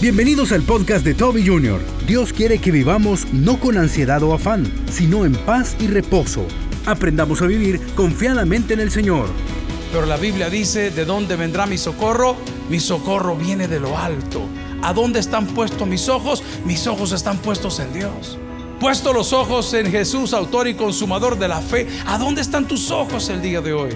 Bienvenidos al podcast de Toby Jr. Dios quiere que vivamos no con ansiedad o afán, sino en paz y reposo. Aprendamos a vivir confiadamente en el Señor. Pero la Biblia dice, ¿de dónde vendrá mi socorro? Mi socorro viene de lo alto. ¿A dónde están puestos mis ojos? Mis ojos están puestos en Dios. Puesto los ojos en Jesús, autor y consumador de la fe, ¿a dónde están tus ojos el día de hoy?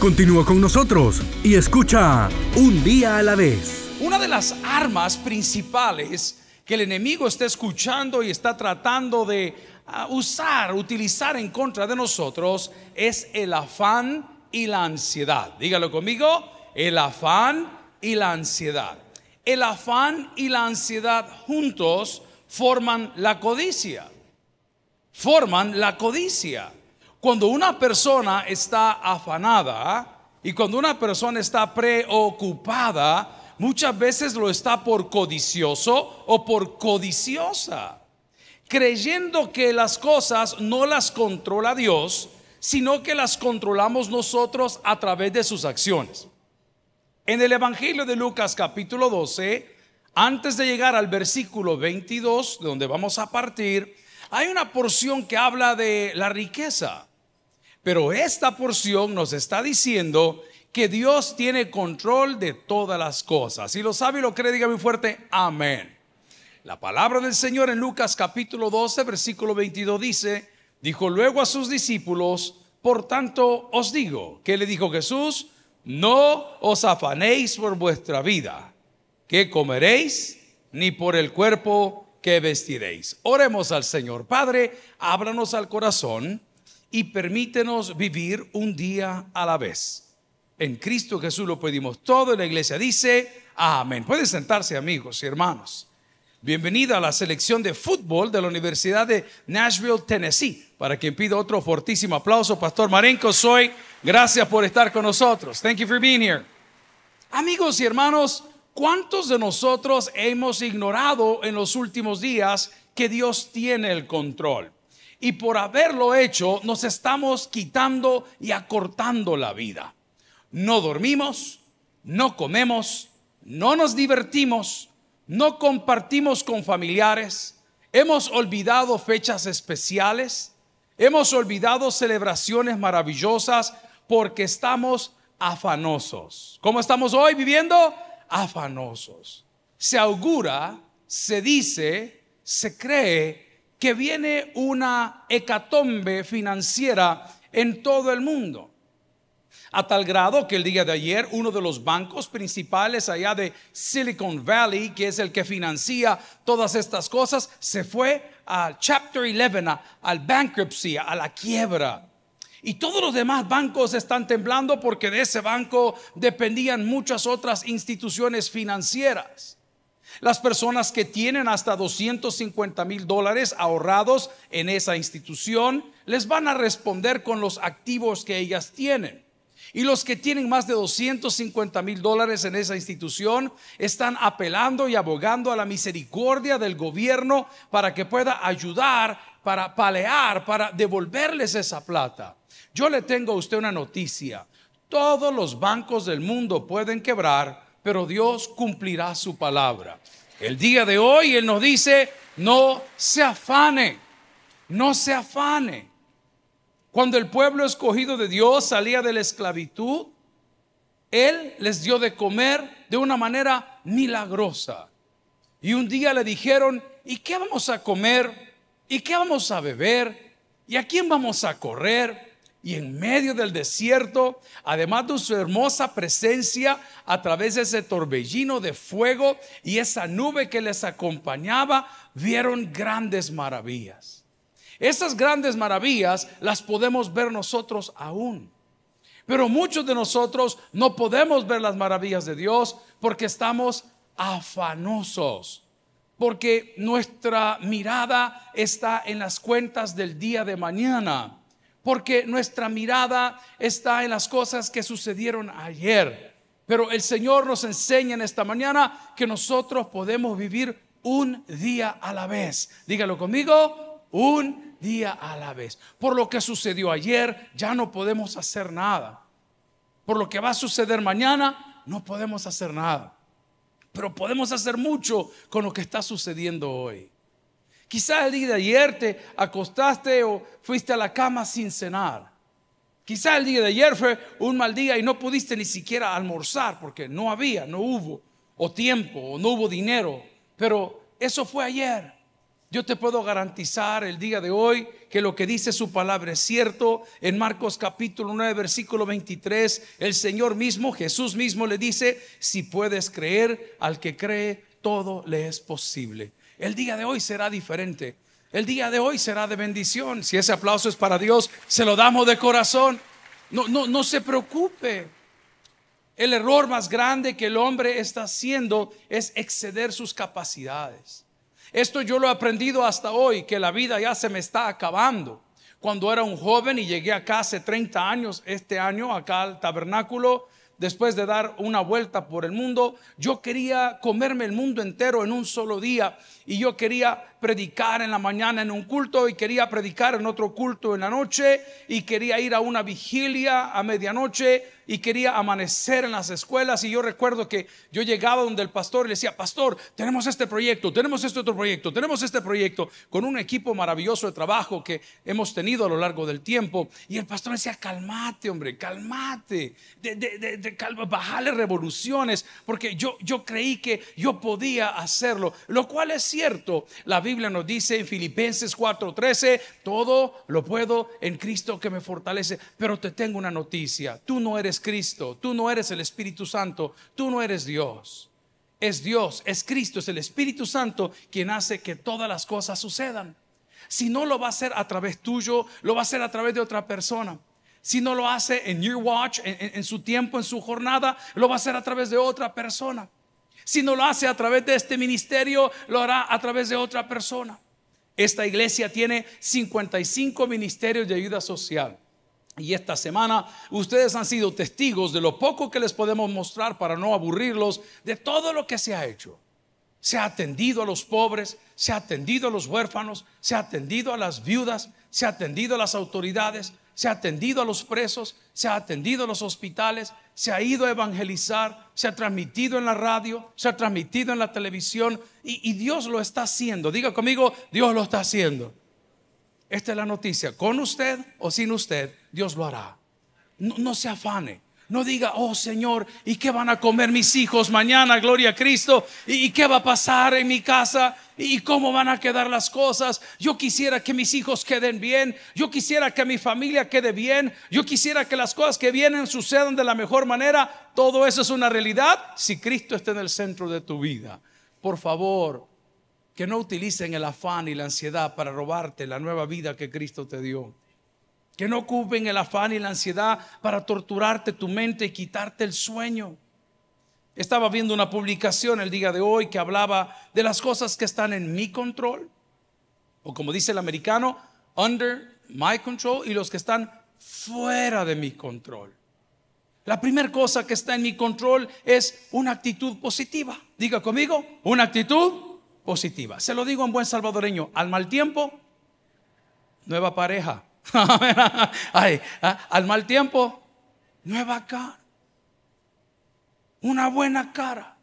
Continúa con nosotros y escucha un día a la vez. De las armas principales que el enemigo está escuchando y está tratando de ah, usar, utilizar en contra de nosotros es el afán y la ansiedad. Dígalo conmigo, el afán y la ansiedad. El afán y la ansiedad juntos forman la codicia. Forman la codicia. Cuando una persona está afanada y cuando una persona está preocupada, muchas veces lo está por codicioso o por codiciosa, creyendo que las cosas no las controla Dios, sino que las controlamos nosotros a través de sus acciones. En el Evangelio de Lucas capítulo 12, antes de llegar al versículo 22, de donde vamos a partir, hay una porción que habla de la riqueza. Pero esta porción nos está diciendo que Dios tiene control de todas las cosas. Si lo sabe y lo cree, diga muy fuerte, amén. La palabra del Señor en Lucas capítulo 12, versículo 22 dice, dijo luego a sus discípulos, por tanto os digo, ¿qué le dijo Jesús? No os afanéis por vuestra vida, que comeréis, ni por el cuerpo que vestiréis. Oremos al Señor. Padre, ábranos al corazón y permítenos vivir un día a la vez. En Cristo Jesús lo pedimos todo. la iglesia dice, amén. Pueden sentarse amigos y hermanos. Bienvenida a la selección de fútbol de la Universidad de Nashville, Tennessee. Para quien pida otro fortísimo aplauso, Pastor Marenco, soy. Gracias por estar con nosotros. Thank you for being here. Amigos y hermanos, ¿cuántos de nosotros hemos ignorado en los últimos días que Dios tiene el control? Y por haberlo hecho, nos estamos quitando y acortando la vida no dormimos, no comemos, no nos divertimos, no compartimos con familiares, hemos olvidado fechas especiales, hemos olvidado celebraciones maravillosas porque estamos afanosos. ¿Cómo estamos hoy viviendo? Afanosos. Se augura, se dice, se cree que viene una hecatombe financiera en todo el mundo. A tal grado que el día de ayer uno de los bancos principales allá de Silicon Valley, que es el que financia todas estas cosas, se fue al Chapter 11, al bankruptcy, a la quiebra. Y todos los demás bancos están temblando porque de ese banco dependían muchas otras instituciones financieras. Las personas que tienen hasta 250 mil dólares ahorrados en esa institución les van a responder con los activos que ellas tienen. Y los que tienen más de 250 mil dólares en esa institución están apelando y abogando a la misericordia del gobierno para que pueda ayudar, para palear, para devolverles esa plata. Yo le tengo a usted una noticia. Todos los bancos del mundo pueden quebrar, pero Dios cumplirá su palabra. El día de hoy Él nos dice, no se afane, no se afane. Cuando el pueblo escogido de Dios salía de la esclavitud, Él les dio de comer de una manera milagrosa. Y un día le dijeron, ¿y qué vamos a comer? ¿Y qué vamos a beber? ¿Y a quién vamos a correr? Y en medio del desierto, además de su hermosa presencia a través de ese torbellino de fuego y esa nube que les acompañaba, vieron grandes maravillas. Esas grandes maravillas las podemos ver nosotros aún. Pero muchos de nosotros no podemos ver las maravillas de Dios porque estamos afanosos, porque nuestra mirada está en las cuentas del día de mañana, porque nuestra mirada está en las cosas que sucedieron ayer. Pero el Señor nos enseña en esta mañana que nosotros podemos vivir un día a la vez. Dígalo conmigo, un día a la vez. Por lo que sucedió ayer, ya no podemos hacer nada. Por lo que va a suceder mañana, no podemos hacer nada. pero podemos hacer mucho con lo que está sucediendo hoy. Quizás el día de ayer te acostaste o fuiste a la cama sin cenar. Quizás el día de ayer fue un mal día y no pudiste ni siquiera almorzar porque no había, no hubo, o tiempo, o no hubo dinero. Pero eso fue ayer. Yo te puedo garantizar el día de hoy que lo que dice su palabra es cierto. En Marcos capítulo 9, versículo 23, el Señor mismo, Jesús mismo le dice, si puedes creer, al que cree, todo le es posible. El día de hoy será diferente. El día de hoy será de bendición. Si ese aplauso es para Dios, se lo damos de corazón. No, no, no se preocupe. El error más grande que el hombre está haciendo es exceder sus capacidades. Esto yo lo he aprendido hasta hoy, que la vida ya se me está acabando. Cuando era un joven y llegué acá hace 30 años, este año, acá al tabernáculo, después de dar una vuelta por el mundo, yo quería comerme el mundo entero en un solo día y yo quería predicar en la mañana en un culto y quería predicar en otro culto en la noche y quería ir a una vigilia a medianoche y quería amanecer en las escuelas. Y yo recuerdo que yo llegaba donde el pastor y le decía, pastor, tenemos este proyecto, tenemos este otro proyecto, tenemos este proyecto con un equipo maravilloso de trabajo que hemos tenido a lo largo del tiempo y el pastor decía, calmate hombre, calmate, de, de, de, bajale revoluciones porque yo, yo creí que yo podía hacerlo, lo cual es cierto, la Biblia nos dice en Filipenses 4:13, todo lo puedo en Cristo que me fortalece, pero te tengo una noticia, tú no eres Cristo, tú no eres el Espíritu Santo, tú no eres Dios. Es Dios, es Cristo, es el Espíritu Santo quien hace que todas las cosas sucedan. Si no lo va a hacer a través tuyo, lo va a hacer a través de otra persona. Si no lo hace en your watch, en, en su tiempo, en su jornada, lo va a hacer a través de otra persona. Si no lo hace a través de este ministerio, lo hará a través de otra persona. Esta iglesia tiene 55 ministerios de ayuda social. Y esta semana ustedes han sido testigos de lo poco que les podemos mostrar para no aburrirlos de todo lo que se ha hecho. Se ha atendido a los pobres, se ha atendido a los huérfanos, se ha atendido a las viudas, se ha atendido a las autoridades, se ha atendido a los presos, se ha atendido a los hospitales, se ha ido a evangelizar, se ha transmitido en la radio, se ha transmitido en la televisión y, Dios lo está haciendo. Diga conmigo, Dios lo está haciendo. Esta es la noticia. Con usted o sin usted, Dios lo hará. No, se afane. No diga, oh Señor, ¿y qué van a comer mis hijos mañana? Gloria a Cristo. ¿Y qué va a pasar en mi casa? ¿Y cómo van a quedar las cosas? Yo quisiera que mis hijos queden bien. Yo quisiera que mi familia quede bien. Yo quisiera que las cosas que vienen sucedan de la mejor manera. Todo eso es una realidad si Cristo está en el centro de tu vida. Por favor, que no utilicen el afán y la ansiedad para robarte la nueva vida que Cristo te dio. Que no ocupen el afán y la ansiedad para torturarte tu mente y quitarte el sueño. Estaba viendo una publicación el día de hoy que hablaba de las cosas que están en mi control, o como dice el americano, under my control, y los que están fuera de mi control. La primera cosa que está en mi control es una actitud positiva. Diga conmigo, una actitud positiva. Se lo digo en buen salvadoreño, al mal tiempo, nueva pareja. Al mal tiempo, nueva cara. Una buena cara.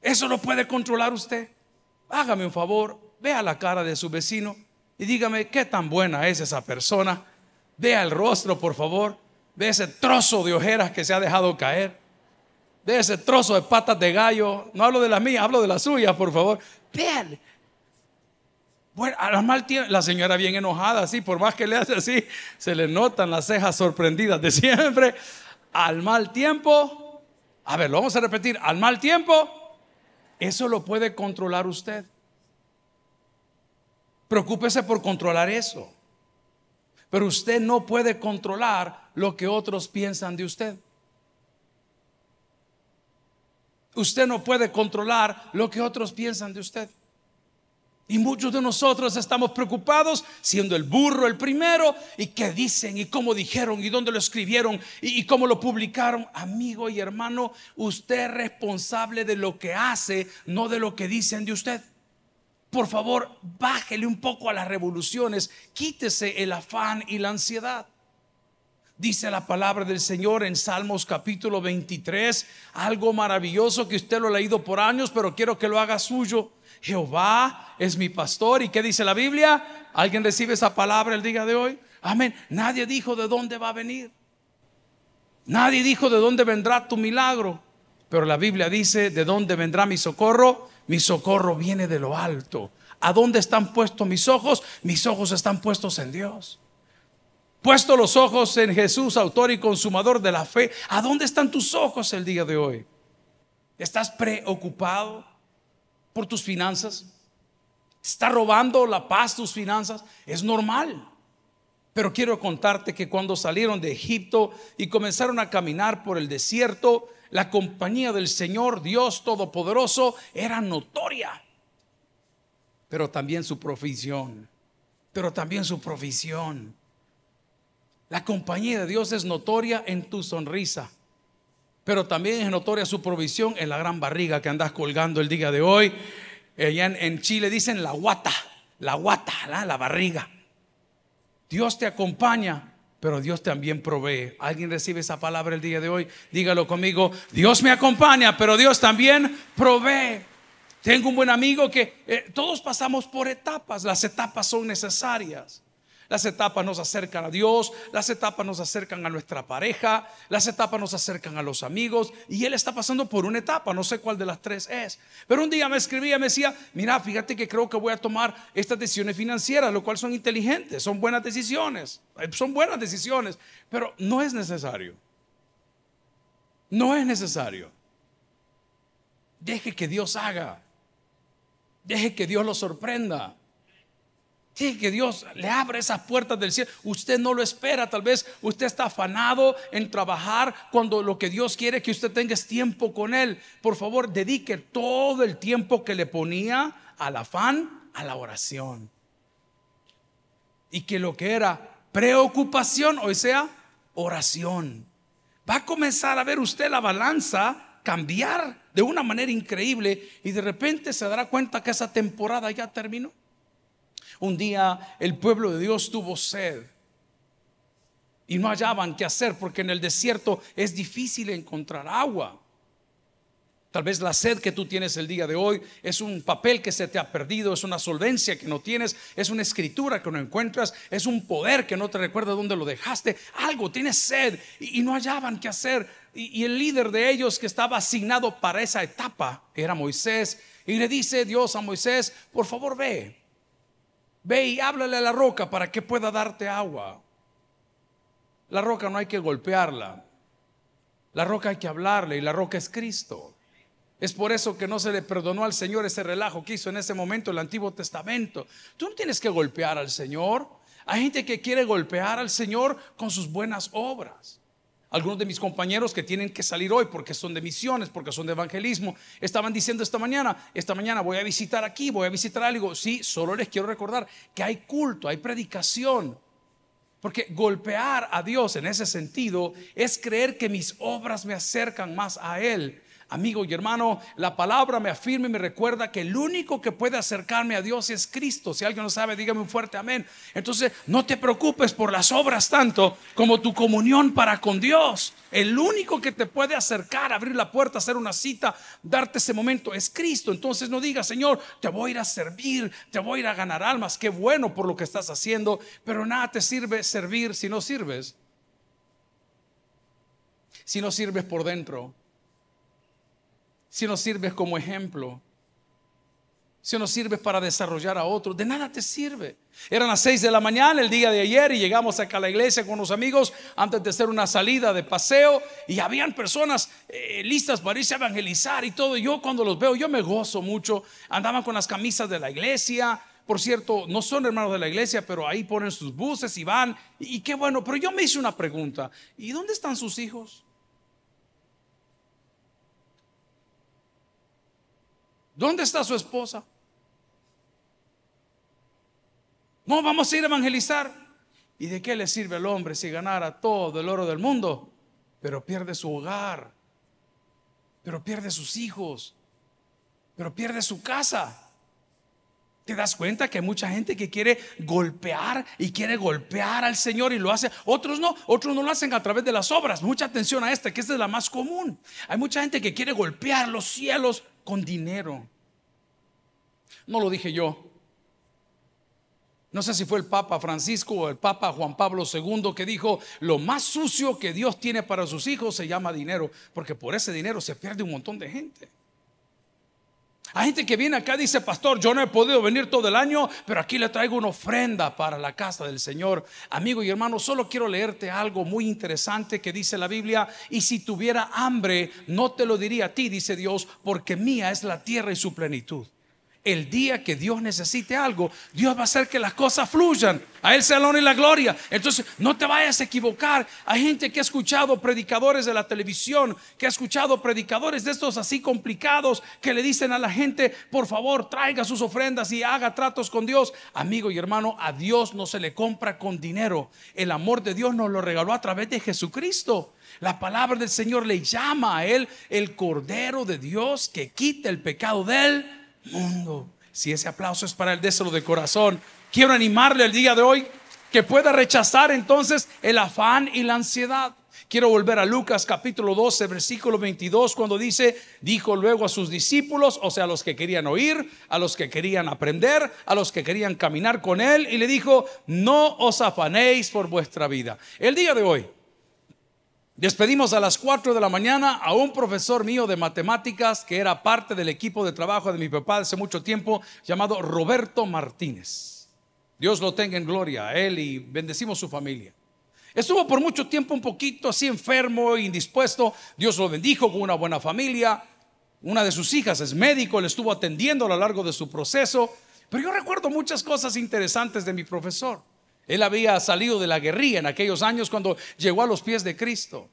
Eso lo puede controlar usted. Hágame un favor, vea la cara de su vecino y dígame qué tan buena es esa persona. Vea el rostro, por favor. Ve ese trozo de ojeras que se ha dejado caer. Ve ese trozo de patas de gallo. No hablo de las mías, hablo de las suyas, por favor. Bueno, a la mal tiempo, la señora bien enojada, así, por más que le hace así, se le notan las cejas sorprendidas de siempre. Al mal tiempo, a ver, lo vamos a repetir, al mal tiempo, eso lo puede controlar usted. Preocúpese por controlar eso. Pero usted no puede controlar lo que otros piensan de usted. Usted no puede controlar lo que otros piensan de usted. Y muchos de nosotros estamos preocupados siendo el burro el primero y qué dicen y cómo dijeron y dónde lo escribieron y, cómo lo publicaron. Amigo y hermano, usted es responsable de lo que hace, no de lo que dicen de usted. Por favor, bájele un poco a las revoluciones, quítese el afán y la ansiedad. Dice la palabra del Señor en Salmos capítulo 23, algo maravilloso que usted lo ha leído por años, pero quiero que lo haga suyo. Jehová es mi pastor. ¿Y qué dice la Biblia? ¿Alguien recibe esa palabra el día de hoy? Amén. Nadie dijo de dónde va a venir. Nadie dijo de dónde vendrá tu milagro. Pero la Biblia dice, ¿de dónde vendrá mi socorro? Mi socorro viene de lo alto. ¿A dónde están puestos mis ojos? Mis ojos están puestos en Dios. Puesto los ojos en Jesús, autor y consumador de la fe. ¿A dónde están tus ojos el día de hoy? ¿Estás preocupado por tus finanzas? ¿Está robando la paz tus finanzas? Es normal. Pero quiero contarte que cuando salieron de Egipto y comenzaron a caminar por el desierto, la compañía del Señor Dios Todopoderoso era notoria. Pero también su provisión. Pero también su provisión. La compañía de Dios es notoria en tu sonrisa, pero también es notoria su provisión en la gran barriga que andas colgando el día de hoy. Allá en, Chile dicen la guata, la guata, la, barriga. Dios te acompaña, pero Dios también provee. ¿Alguien recibe esa palabra el día de hoy? Dígalo conmigo. Dios me acompaña, pero Dios también provee. Tengo un buen amigo que eh, todos pasamos por etapas. Las etapas son necesarias. Las etapas nos acercan a Dios, las etapas nos acercan a nuestra pareja, las etapas nos acercan a los amigos y él está pasando por una etapa, no sé cuál de las tres es. Pero un día me escribía, me decía, mira, fíjate que creo que voy a tomar estas decisiones financieras, lo cual son inteligentes, son buenas decisiones, eh, son buenas decisiones, pero no es necesario. No es necesario. Deje que Dios haga. Deje que Dios lo sorprenda. Deje que Dios le abra esas puertas del cielo. Usted no lo espera, tal vez usted está afanado en trabajar cuando lo que Dios quiere que usted tenga es tiempo con Él. Por favor, dedique todo el tiempo que le ponía al afán a la oración. Y que lo que era preocupación hoy sea oración. Va a comenzar a ver usted la balanza cambiar de una manera increíble y de repente se dará cuenta que esa temporada ya terminó. Un día el pueblo de Dios tuvo sed y no hallaban qué hacer porque en el desierto es difícil encontrar agua. Tal vez la sed que tú tienes el día de hoy es un papel que se te ha perdido, es una solvencia que no tienes, es una escritura que no encuentras, es un poder que no te recuerda dónde lo dejaste. Algo, tienes sed y, no hallaban qué hacer. y el líder de ellos que estaba asignado para esa etapa era Moisés. Y le dice Dios a Moisés, por favor ve, Ve y háblale a la roca para que pueda darte agua. La roca no hay que golpearla. La roca hay que hablarle y la roca es Cristo. Es por eso que no se le perdonó al Señor ese relajo que hizo en ese momento el Antiguo Testamento. Tú no tienes que golpear al Señor. Hay gente que quiere golpear al Señor con sus buenas obras. Algunos de mis compañeros que tienen que salir hoy porque son de misiones, porque son de evangelismo, estaban diciendo esta mañana, esta mañana voy a visitar aquí, voy a visitar algo. Sí, solo les quiero recordar que hay culto, hay predicación. Porque golpear a Dios en ese sentido es creer que mis obras me acercan más a Él Amigo y hermano, la palabra me afirma y me recuerda que el único que puede acercarme a Dios es Cristo. Si alguien no sabe, dígame un fuerte amén. Entonces, no te preocupes por las obras tanto como tu comunión para con Dios. El único que te puede acercar, abrir la puerta, hacer una cita, darte ese momento es Cristo. Entonces no digas, Señor, te voy a ir a servir, te voy a ir a ganar almas. Qué bueno por lo que estás haciendo, pero nada te sirve servir si no sirves. Si no sirves por dentro si no sirves como ejemplo, si no sirves para desarrollar a otros, de nada te sirve. Eran las seis de la mañana el día de ayer y llegamos acá a la iglesia con los amigos antes de hacer una salida de paseo y habían personas eh, listas para irse a evangelizar y todo. Yo cuando los veo, yo me gozo mucho. Andaban con las camisas de la iglesia. Por cierto, no son hermanos de la iglesia, pero ahí ponen sus buses y van. y qué bueno, pero yo me hice una pregunta. ¿Y dónde están sus hijos? ¿Dónde está su esposa? No, vamos a ir a evangelizar. ¿Y de qué le sirve al hombre si ganara todo el oro del mundo, pero pierde su hogar, pero pierde sus hijos, pero pierde su casa? ¿Te das cuenta que hay mucha gente que quiere golpear y quiere golpear al Señor y lo hace? Otros no, otros no lo hacen a través de las obras. Mucha atención a esta, que esta es la más común. Hay mucha gente que quiere golpear los cielos con dinero. No lo dije yo. No sé si fue el Papa Francisco o el Papa Juan Pablo II que dijo, lo más sucio que Dios tiene para sus hijos se llama dinero, porque por ese dinero se pierde un montón de gente. Hay gente que viene acá dice, pastor, yo no he podido venir todo el año, pero aquí le traigo una ofrenda para la casa del Señor. Amigo y hermano, solo quiero leerte algo muy interesante que dice la Biblia. Y si tuviera hambre, no te lo diría a ti, dice Dios, porque mía es la tierra y su plenitud el día que Dios necesite algo, Dios va a hacer que las cosas fluyan. A Él la honra y la gloria. Entonces, no te vayas a equivocar. Hay gente que ha escuchado predicadores de la televisión, que ha escuchado predicadores de estos así complicados, que le dicen a la gente, por favor, traiga sus ofrendas y haga tratos con Dios. Amigo y hermano, a Dios no se le compra con dinero. El amor de Dios nos lo regaló a través de Jesucristo. La palabra del Señor le llama a Él el Cordero de Dios que quita el pecado de Él mundo. Si ese aplauso es para el déselo de corazón, quiero animarle el día de hoy que pueda rechazar entonces el afán y la ansiedad. Quiero volver a Lucas capítulo 12, versículo 22, cuando dice, dijo luego a sus discípulos, o sea, a los que querían oír, a los que querían aprender, a los que querían caminar con él, y le dijo, no os afanéis por vuestra vida. El día de hoy, Despedimos a las 4 de la mañana a un profesor mío de matemáticas que era parte del equipo de trabajo de mi papá hace mucho tiempo, llamado Roberto Martínez. Dios lo tenga en gloria a él y bendecimos su familia. Estuvo por mucho tiempo un poquito así enfermo, indispuesto. Dios lo bendijo con una buena familia. Una de sus hijas es médico, le estuvo atendiendo a lo largo de su proceso. Pero yo recuerdo muchas cosas interesantes de mi profesor. Él había salido de la guerrilla en aquellos años cuando llegó a los pies de Cristo.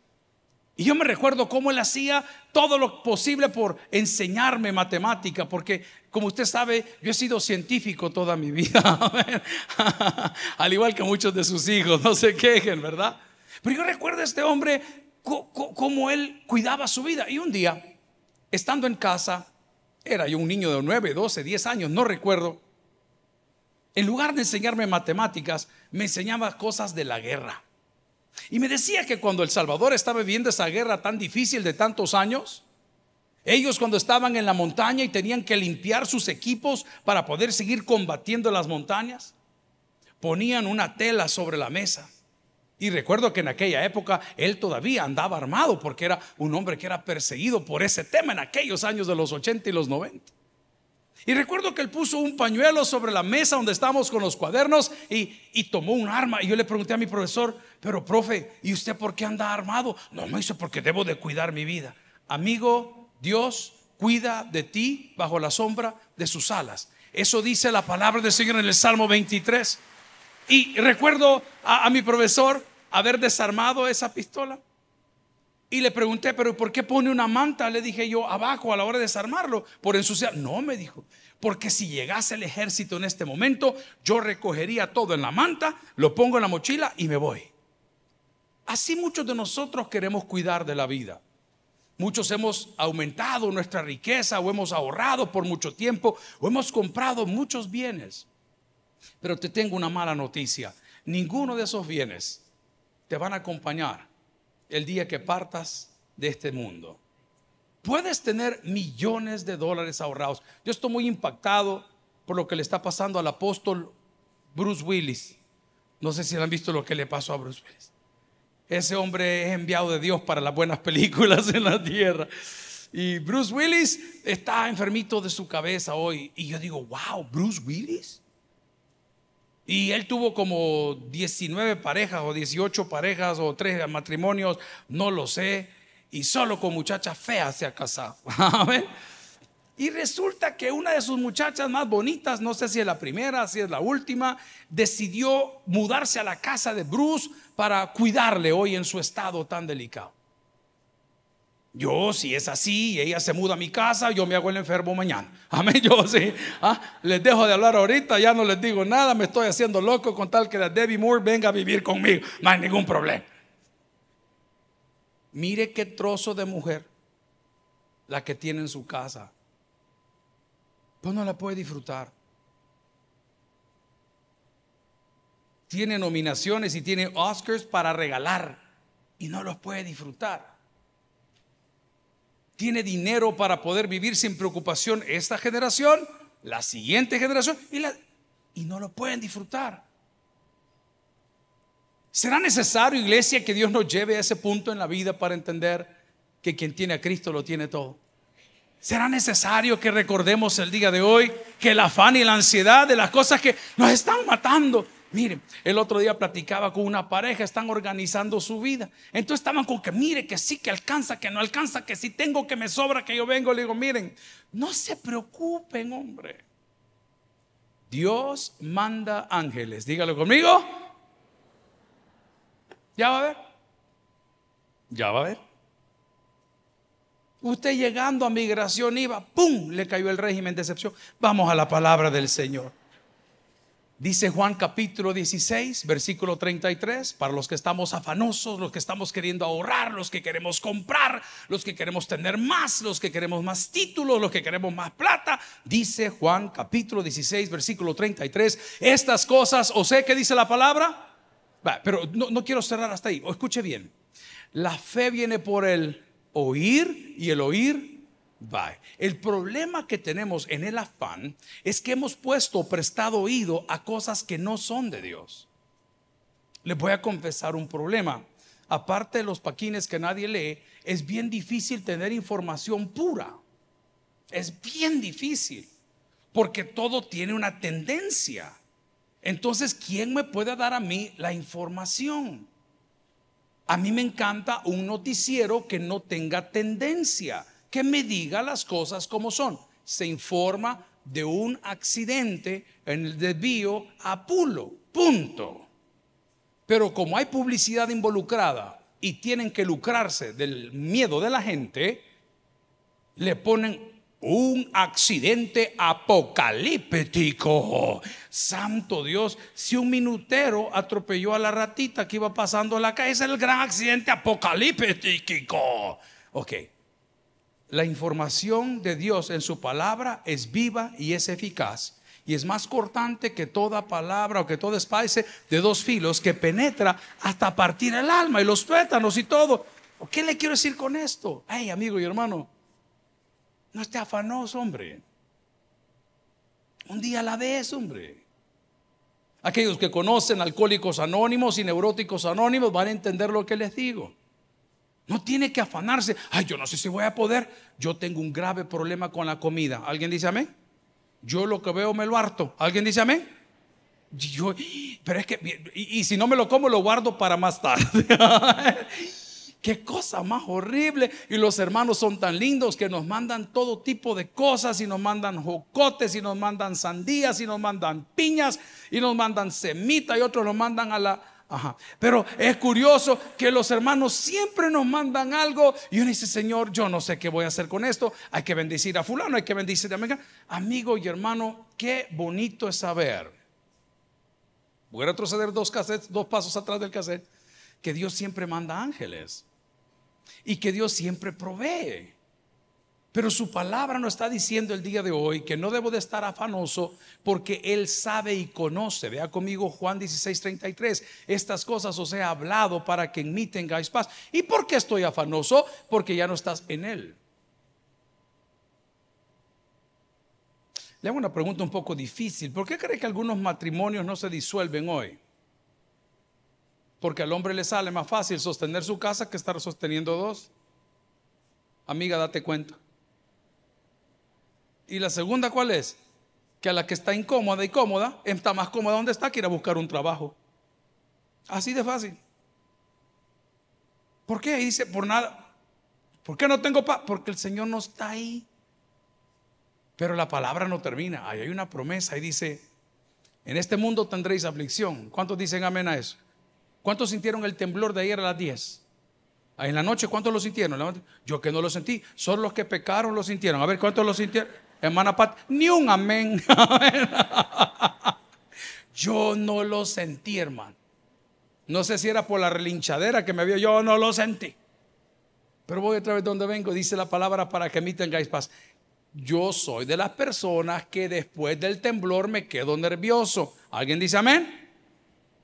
Y yo me recuerdo cómo él hacía todo lo posible por enseñarme matemática, porque como usted sabe, yo he sido científico toda mi vida, al igual que muchos de sus hijos, no se quejen, ¿verdad? Pero yo recuerdo a este hombre cómo él cuidaba su vida. Y un día, estando en casa, era yo un niño de 9, 12, 10 años, no recuerdo, en lugar de enseñarme matemáticas, me enseñaba cosas de la guerra. Y me decía que cuando El Salvador estaba viviendo esa guerra tan difícil de tantos años, ellos cuando estaban en la montaña y tenían que limpiar sus equipos para poder seguir combatiendo las montañas, ponían una tela sobre la mesa. Y recuerdo que en aquella época él todavía andaba armado porque era un hombre que era perseguido por ese tema en aquellos años de los 80 y los 90. Y recuerdo que él puso un pañuelo sobre la mesa donde estábamos con los cuadernos y, tomó un arma. Y yo le pregunté a mi profesor, pero profe, ¿y usted por qué anda armado? No, me dice, porque debo de cuidar mi vida. Amigo, Dios cuida de ti bajo la sombra de sus alas. Eso dice la palabra del Señor en el Salmo 23. Y recuerdo a, a mi profesor haber desarmado esa pistola y le pregunté, pero ¿por qué pone una manta? Le dije yo abajo a la hora de desarmarlo, por ensuciar. No, me dijo, porque si llegase el ejército en este momento, yo recogería todo en la manta, lo pongo en la mochila y me voy. Así muchos de nosotros queremos cuidar de la vida. Muchos hemos aumentado nuestra riqueza o hemos ahorrado por mucho tiempo o hemos comprado muchos bienes. Pero te tengo una mala noticia. Ninguno de esos bienes te van a acompañar el día que partas de este mundo. Puedes tener millones de dólares ahorrados. Yo estoy muy impactado por lo que le está pasando al apóstol Bruce Willis. No sé si han visto lo que le pasó a Bruce Willis. Ese hombre es enviado de Dios para las buenas películas en la tierra. Y Bruce Willis está enfermito de su cabeza hoy. Y yo digo, wow, Bruce Willis. Y él tuvo como 19 parejas o 18 parejas o tres matrimonios, no lo sé. Y solo con muchachas feas se ha casado. Y resulta que una de sus muchachas más bonitas, no sé si es la primera, si es la última, decidió mudarse a la casa de Bruce para cuidarle hoy en su estado tan delicado. Yo, si es así y ella se muda a mi casa, yo me hago el enfermo mañana. Amén, yo sí. Ah, les dejo de hablar ahorita, ya no les digo nada, me estoy haciendo loco con tal que la Debbie Moore venga a vivir conmigo. No hay ningún problema. Mire qué trozo de mujer la que tiene en su casa. Pues no la puede disfrutar. tiene nominaciones y tiene Oscars para regalar y no los puede disfrutar. Tiene dinero para poder vivir sin preocupación esta generación, la siguiente generación y, no lo pueden disfrutar. ¿Será necesario, iglesia, que Dios nos lleve a ese punto en la vida para entender que quien tiene a Cristo lo tiene todo? ¿Será necesario que recordemos el día de hoy que el afán y la ansiedad de las cosas que nos están matando Mire, el otro día platicaba con una pareja, están organizando su vida. Entonces estaban con que, mire, que sí, que alcanza, que no alcanza, que si tengo, que me sobra, que yo vengo. Le digo, miren, no se preocupen, hombre. Dios manda ángeles. Dígalo conmigo. Ya va a ver. Ya va a ver. Usted llegando a migración iba, ¡pum! Le cayó el régimen de excepción. Vamos a la palabra del Señor. Dice Juan capítulo 16, versículo 33, para los que estamos afanosos, los que estamos queriendo ahorrar, los que queremos comprar, los que queremos tener más, los que queremos más títulos, los que queremos más plata, dice Juan capítulo 16, versículo 33, estas cosas, o sé que dice la palabra, pero no, no quiero cerrar hasta ahí, o escuche bien, la fe viene por el oír y el oír el problema que tenemos en el afán es que hemos puesto prestado oído a cosas que no son de Dios. Les voy a confesar un problema. Aparte de los paquines que nadie lee, es bien difícil tener información pura. Es bien difícil, porque todo tiene una tendencia. Entonces, ¿quién me puede dar a mí la información? A mí me encanta un noticiero que no tenga tendencia que me diga las cosas como son. Se informa de un accidente en el desvío a Pulo, punto. Pero como hay publicidad involucrada y tienen que lucrarse del miedo de la gente, le ponen un accidente apocalíptico. Santo Dios, si un minutero atropelló a la ratita que iba pasando a la calle, es el gran accidente apocalíptico. Ok, la información de Dios en su palabra es viva y es eficaz. Y es más cortante que toda palabra o que toda especie de dos filos que penetra hasta partir el alma y los tuétanos y todo. ¿Qué le quiero decir con esto? Ay, amigo y hermano, no esté afanoso, hombre. Un día a la vez, hombre. Aquellos que conocen alcohólicos anónimos y neuróticos anónimos van a entender lo que les digo. No tiene que afanarse. Ay, yo no sé si voy a poder. Yo tengo un grave problema con la comida. ¿Alguien dice amén? Yo lo que veo me lo harto. ¿Alguien dice amén? Yo, pero es que, y, si no me lo como, lo guardo para más tarde. Qué cosa más horrible. Y los hermanos son tan lindos que nos mandan todo tipo de cosas y nos mandan jocotes y nos mandan sandías y nos mandan piñas y nos mandan semita y otros nos mandan a la, pero es curioso que los hermanos siempre nos mandan algo y uno dice, Señor, yo no sé qué voy a hacer con esto. Hay que bendecir a fulano, hay que bendecir a amiga. Amigo y hermano, qué bonito es saber. Voy a retroceder dos, cassettes, dos pasos atrás del cassette. Que Dios siempre manda ángeles y que Dios siempre provee. Pero su palabra nos está diciendo el día de hoy que no debo de estar afanoso porque Él sabe y conoce. Vea conmigo Juan 16, 33. Estas cosas os he hablado para que en mí tengáis paz. ¿Y por qué estoy afanoso? Porque ya no estás en Él. Le hago una pregunta un poco difícil. ¿Por qué cree que algunos matrimonios no se disuelven hoy? Porque al hombre le sale más fácil sostener su casa que estar sosteniendo dos. Amiga, date cuenta. Y la segunda, ¿cuál es? Que a la que está incómoda y cómoda, está más cómoda donde está, quiere buscar un trabajo. Así de fácil. ¿Por qué? Dice, por nada. ¿Por qué no tengo paz? Porque el Señor no está ahí. Pero la palabra no termina. Ahí hay una promesa y dice, en este mundo tendréis aflicción. ¿Cuántos dicen amén a eso? ¿Cuántos sintieron el temblor de ayer a las 10? En la noche, ¿cuántos lo sintieron? Yo que no lo sentí. Solo los que pecaron lo sintieron. A ver, ¿cuántos lo sintieron? Hermana Pat, ni un amén. yo no lo sentí, hermano. No sé si era por la relinchadera que me vio, yo no lo sentí. Pero voy otra vez donde vengo, dice la palabra para que me tengáis paz. Yo soy de las personas que después del temblor me quedo nervioso. ¿Alguien dice amén?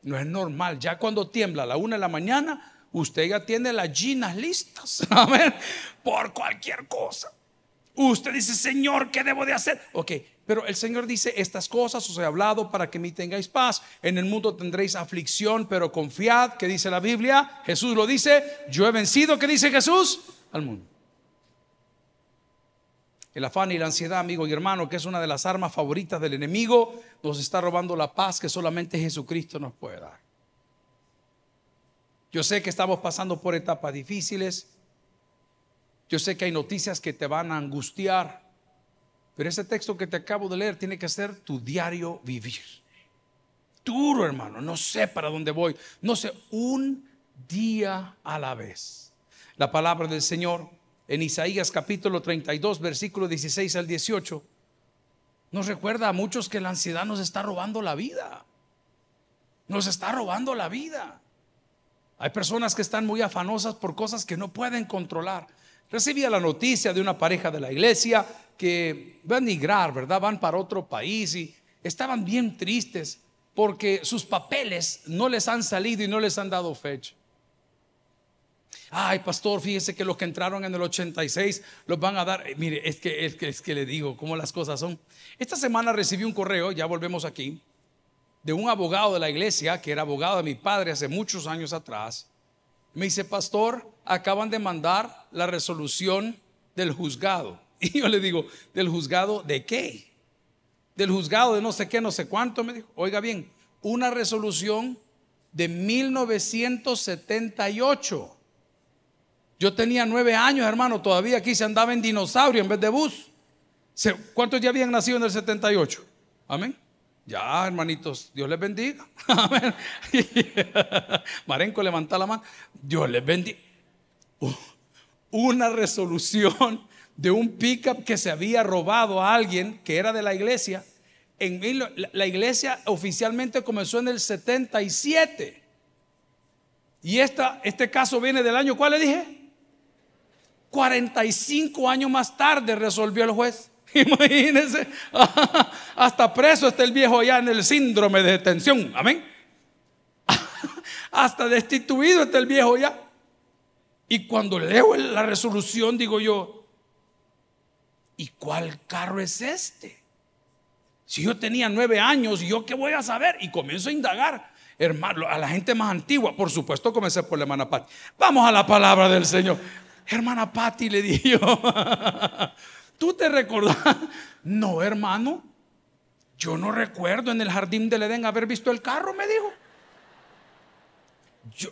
No es normal. Ya cuando tiembla a la una de la mañana, usted ya tiene las ginas listas. Amén. Por cualquier cosa. Usted dice, Señor, ¿qué debo de hacer? Ok, pero el Señor dice, estas cosas os he hablado para que me tengáis paz. En el mundo tendréis aflicción, pero confiad, que dice la Biblia. Jesús lo dice, yo he vencido, ¿qué dice Jesús? Al mundo. El afán y la ansiedad, amigo y hermano, que es una de las armas favoritas del enemigo, nos está robando la paz que solamente Jesucristo nos puede dar. Yo sé que estamos pasando por etapas difíciles. Yo sé que hay noticias que te van a angustiar. Pero ese texto que te acabo de leer tiene que ser tu diario vivir. Duro, hermano. No sé para dónde voy. No sé, un día a la vez. La palabra del Señor en Isaías capítulo 32, versículo 16 al 18, nos recuerda a muchos que la ansiedad nos está robando la vida. Nos está robando la vida. Hay personas que están muy afanosas por cosas que no pueden controlar. Recibía la noticia de una pareja de la iglesia que van a migrar, ¿verdad? Van para otro país y estaban bien tristes porque sus papeles no les han salido y no les han dado fecha. Ay, pastor, fíjese que los que entraron en el 86 los van a dar. Eh, mire, es que, es que, es que le digo cómo las cosas son. Esta semana recibí un correo, ya volvemos aquí, de un abogado de la iglesia, que era abogado de mi padre hace muchos años atrás. Me dice, pastor, acaban de mandar la resolución del juzgado. Y yo le digo, ¿del juzgado de qué? Del juzgado de no sé qué, no sé cuánto. Me dijo, oiga bien, una resolución de 1978. Yo tenía nueve años, hermano, todavía aquí se andaba en dinosaurio en vez de bus. ¿Cuántos ya habían nacido en el 78? Amén. Ya, hermanitos, Dios les bendiga. Amén. Marenco, levanta la mano. Dios les bendiga. Una resolución de un pickup que se había robado a alguien que era de la iglesia. En, la iglesia oficialmente comenzó en el 77. Y esta, este caso viene del año, ¿cuál le dije? 45 años más tarde resolvió el juez. Imagínense, hasta preso está el viejo ya en el síndrome de detención. Amén. Hasta destituido está el viejo ya. Y cuando leo la resolución, digo yo, ¿y cuál carro es este? Si yo tenía nueve años, ¿yo qué voy a saber? Y comienzo a indagar, hermano, a la gente más antigua. Por supuesto, comencé por la hermana Pati. Vamos a la palabra del Señor hermana Patti, le dije ¿tú te recordás? No, hermano, yo no recuerdo en el jardín del Edén haber visto el carro, me dijo. Yo,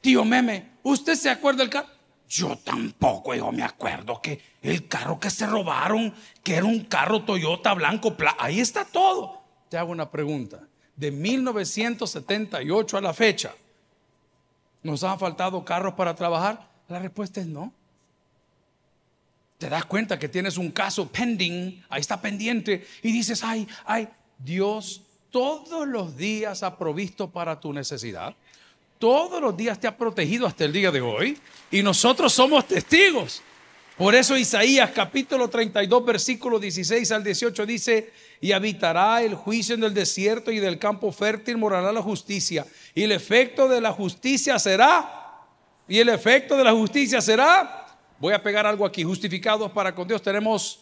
tío Meme, ¿usted se acuerda del carro? Yo tampoco, yo me acuerdo que el carro que se robaron, que era un carro Toyota blanco, ahí está todo. Te hago una pregunta. De 1978 a la fecha, ¿nos han faltado carros para trabajar? La respuesta es no. Te das cuenta que tienes un caso pending, ahí está pendiente, y dices, ay, ay, Dios todos los días ha provisto para tu necesidad. Todos los días te ha protegido hasta el día de hoy. Y nosotros somos testigos. Por eso Isaías capítulo 32 versículo 16 al 18 dice, y habitará el juicio en el desierto y del campo fértil morará la justicia. Y el efecto de la justicia será y el efecto de la justicia será, voy a pegar algo aquí, justificados para con Dios tenemos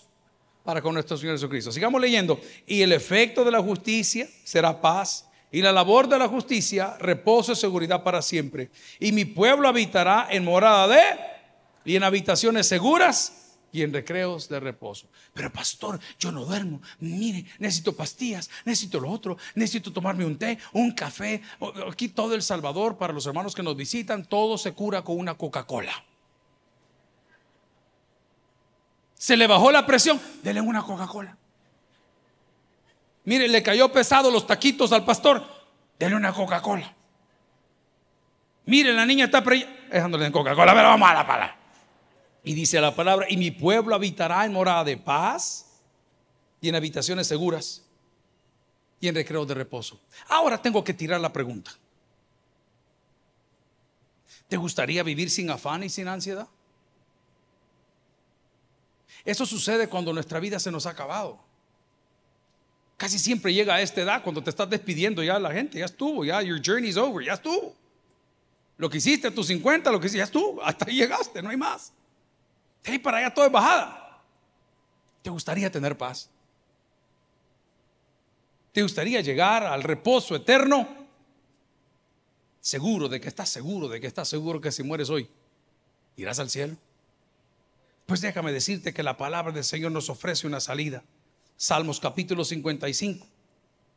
para con nuestro Señor Jesucristo. Sigamos leyendo. Y el efecto de la justicia será paz. Y la labor de la justicia, reposo y seguridad para siempre. Y mi pueblo habitará en morada de y en habitaciones seguras y en recreos de reposo. Pero pastor, yo no duermo. Mire, necesito pastillas, necesito lo otro, necesito tomarme un té, un café. Aquí todo El Salvador, para los hermanos que nos visitan, todo se cura con una Coca-Cola. Se le bajó la presión, denle una Coca-Cola. Mire, le cayó pesado los taquitos al pastor, denle una Coca-Cola. Mire, la niña está dejándole en Coca-Cola, pero vamos a la palabra. Y dice la palabra, y mi pueblo habitará en morada de paz y en habitaciones seguras y en recreo de reposo. Ahora tengo que tirar la pregunta. ¿Te gustaría vivir sin afán y sin ansiedad? Eso sucede cuando nuestra vida se nos ha acabado. Casi siempre llega a esta edad cuando te estás despidiendo ya la gente, ya estuvo, ya your journey's over, ya estuvo. Lo que hiciste a tus 50, lo que hiciste, ya estuvo, hasta ahí llegaste, no hay más. De ahí para allá todo es bajada. ¿Te gustaría tener paz? ¿Te gustaría llegar al reposo eterno? Seguro de que estás seguro, de que estás seguro que si mueres hoy, irás al cielo. Pues déjame decirte que la palabra del Señor nos ofrece una salida. Salmos capítulo 55,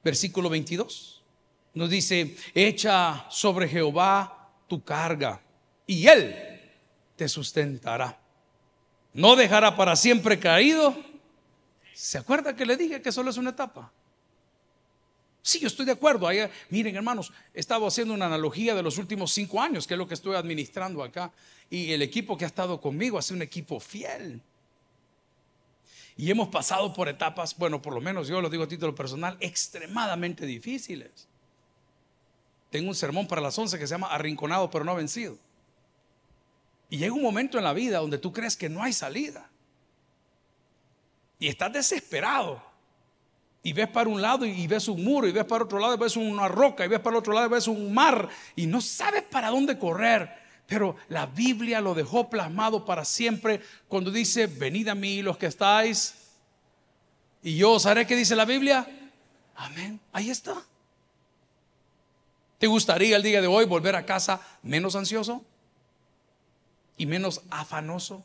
versículo 22. Nos dice, echa sobre Jehová tu carga y él te sustentará. No dejará para siempre caído. ¿Se acuerda que le dije que solo es una etapa? Sí, yo estoy de acuerdo. miren, hermanos, he estado haciendo una analogía de los últimos cinco años, que es lo que estoy administrando acá. Y el equipo que ha estado conmigo ha sido un equipo fiel. Y hemos pasado por etapas, bueno, por lo menos yo lo digo a título personal, extremadamente difíciles. Tengo un sermón para las 11 que se llama Arrinconado pero no vencido. Y llega un momento en la vida donde tú crees que no hay salida. Y estás desesperado. Y ves para un lado y ves un muro, y ves para otro lado y ves una roca, y ves para otro lado y ves un mar, y no sabes para dónde correr. Pero la Biblia lo dejó plasmado para siempre cuando dice, venid a mí los que estáis, y yo os haré que dice la Biblia. Amén. Ahí está. ¿Te gustaría el día de hoy volver a casa menos ansioso y menos afanoso?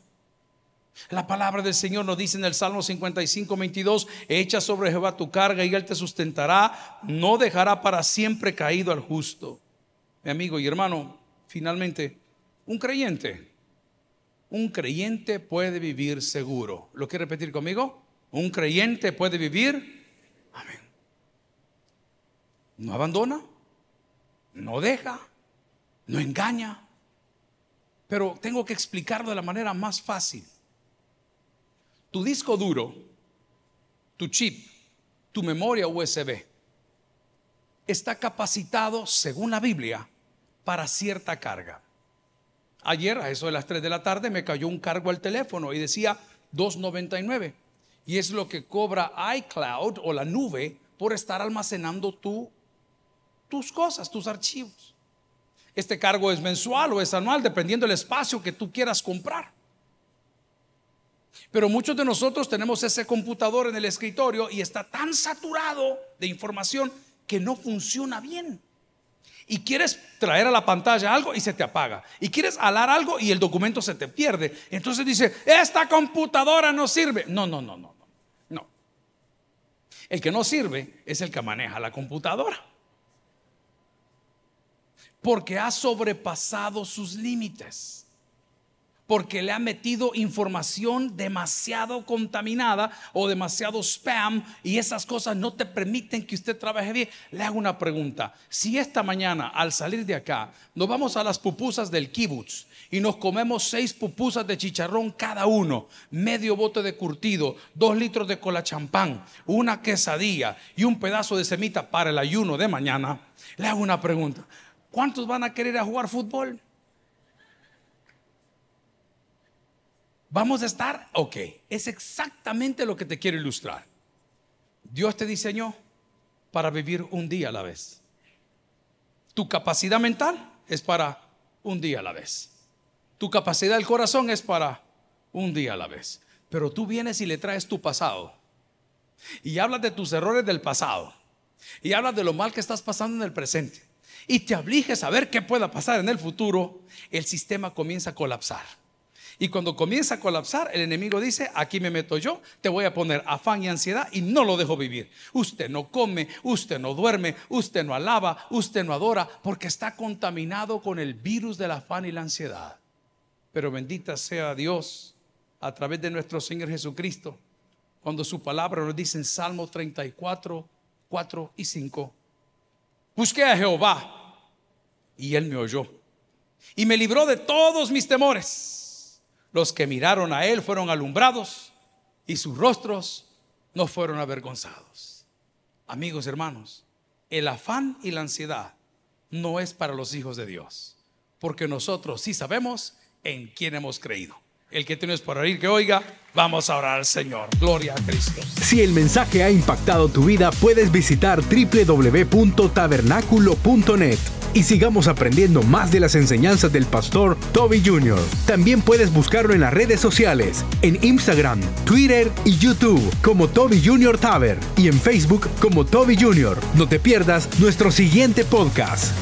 La palabra del Señor nos dice en el Salmo 55, 22, echa sobre Jehová tu carga y él te sustentará, no dejará para siempre caído al justo. Mi amigo y hermano, finalmente, un creyente, un creyente puede vivir seguro. ¿Lo quiere repetir conmigo? Un creyente puede vivir. Amén. No abandona, no deja, no engaña. Pero tengo que explicarlo de la manera más fácil. Tu disco duro, tu chip, tu memoria USB está capacitado, según la Biblia, para cierta carga. Ayer, a eso de las 3 de la tarde, me cayó un cargo al teléfono y decía 2.99. Y es lo que cobra iCloud o la nube por estar almacenando tus cosas, tus archivos. Este cargo es mensual o es anual, dependiendo del espacio que tú quieras comprar. Pero muchos de nosotros tenemos ese computador en el escritorio y está tan saturado de información que no funciona bien y quieres traer a la pantalla algo y se te apaga. Y quieres alar algo y el documento se te pierde. Entonces dice, esta computadora no sirve. No, no, no, no, no. El que no sirve es el que maneja la computadora. Porque ha sobrepasado sus límites porque le ha metido información demasiado contaminada o demasiado spam y esas cosas no te permiten que usted trabaje bien. Le hago una pregunta. Si esta mañana al salir de acá nos vamos a las pupusas del kibutz y nos comemos seis pupusas de chicharrón cada uno, medio bote de curtido, dos litros de cola champán, una quesadilla y un pedazo de semita para el ayuno de mañana, le hago una pregunta. ¿Cuántos van a querer a jugar fútbol? ¿Vamos a estar? Ok, es exactamente lo que te quiero ilustrar. Dios te diseñó para vivir un día a la vez. Tu capacidad mental es para un día a la vez. Tu capacidad del corazón es para un día a la vez. Pero tú vienes y le traes tu pasado. Y hablas de tus errores del pasado. Y hablas de lo mal que estás pasando en el presente. Y te obliges a ver qué pueda pasar en el futuro. El sistema comienza a colapsar. Y cuando comienza a colapsar, el enemigo dice, aquí me meto yo, te voy a poner afán y ansiedad y no lo dejo vivir. Usted no come, usted no duerme, usted no alaba, usted no adora, porque está contaminado con el virus del afán y la ansiedad. Pero bendita sea Dios a través de nuestro Señor Jesucristo, cuando su palabra nos dice en Salmo 34, 4 y 5, busqué a Jehová y él me oyó y me libró de todos mis temores. Los que miraron a él fueron alumbrados y sus rostros no fueron avergonzados. Amigos, hermanos, el afán y la ansiedad no es para los hijos de Dios, porque nosotros sí sabemos en quién hemos creído. El que tienes por oír, que oiga, vamos a orar al Señor. Gloria a Cristo. Si el mensaje ha impactado tu vida, puedes visitar www.tabernaculo.net y sigamos aprendiendo más de las enseñanzas del pastor Toby Jr. También puedes buscarlo en las redes sociales, en Instagram, Twitter y YouTube como Toby Jr. Taber y en Facebook como Toby Jr. No te pierdas nuestro siguiente podcast.